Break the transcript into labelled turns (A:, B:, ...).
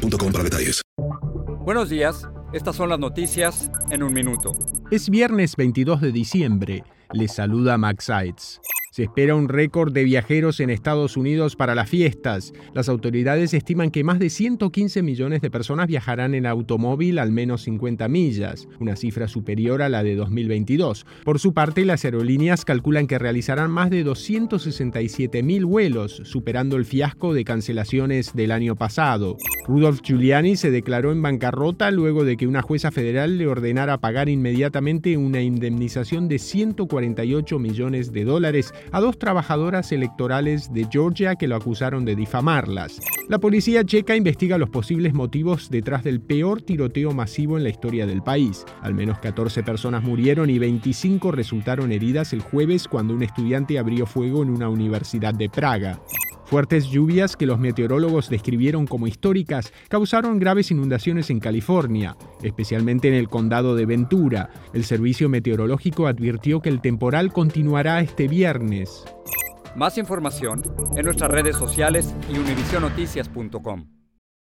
A: para detalles.
B: Buenos días. Estas son las noticias en un minuto.
C: Es viernes 22 de diciembre. Les saluda Max Sides. Se espera un récord de viajeros en Estados Unidos para las fiestas. Las autoridades estiman que más de 115 millones de personas viajarán en automóvil al menos 50 millas, una cifra superior a la de 2022. Por su parte, las aerolíneas calculan que realizarán más de 267 mil vuelos, superando el fiasco de cancelaciones del año pasado. Rudolf Giuliani se declaró en bancarrota luego de que una jueza federal le ordenara pagar inmediatamente una indemnización de 148 millones de dólares a dos trabajadoras electorales de Georgia que lo acusaron de difamarlas. La policía checa investiga los posibles motivos detrás del peor tiroteo masivo en la historia del país. Al menos 14 personas murieron y 25 resultaron heridas el jueves cuando un estudiante abrió fuego en una universidad de Praga. Fuertes lluvias que los meteorólogos describieron como históricas causaron graves inundaciones en California, especialmente en el condado de Ventura. El servicio meteorológico advirtió que el temporal continuará este viernes.
B: Más información en nuestras redes sociales y univisionoticias.com.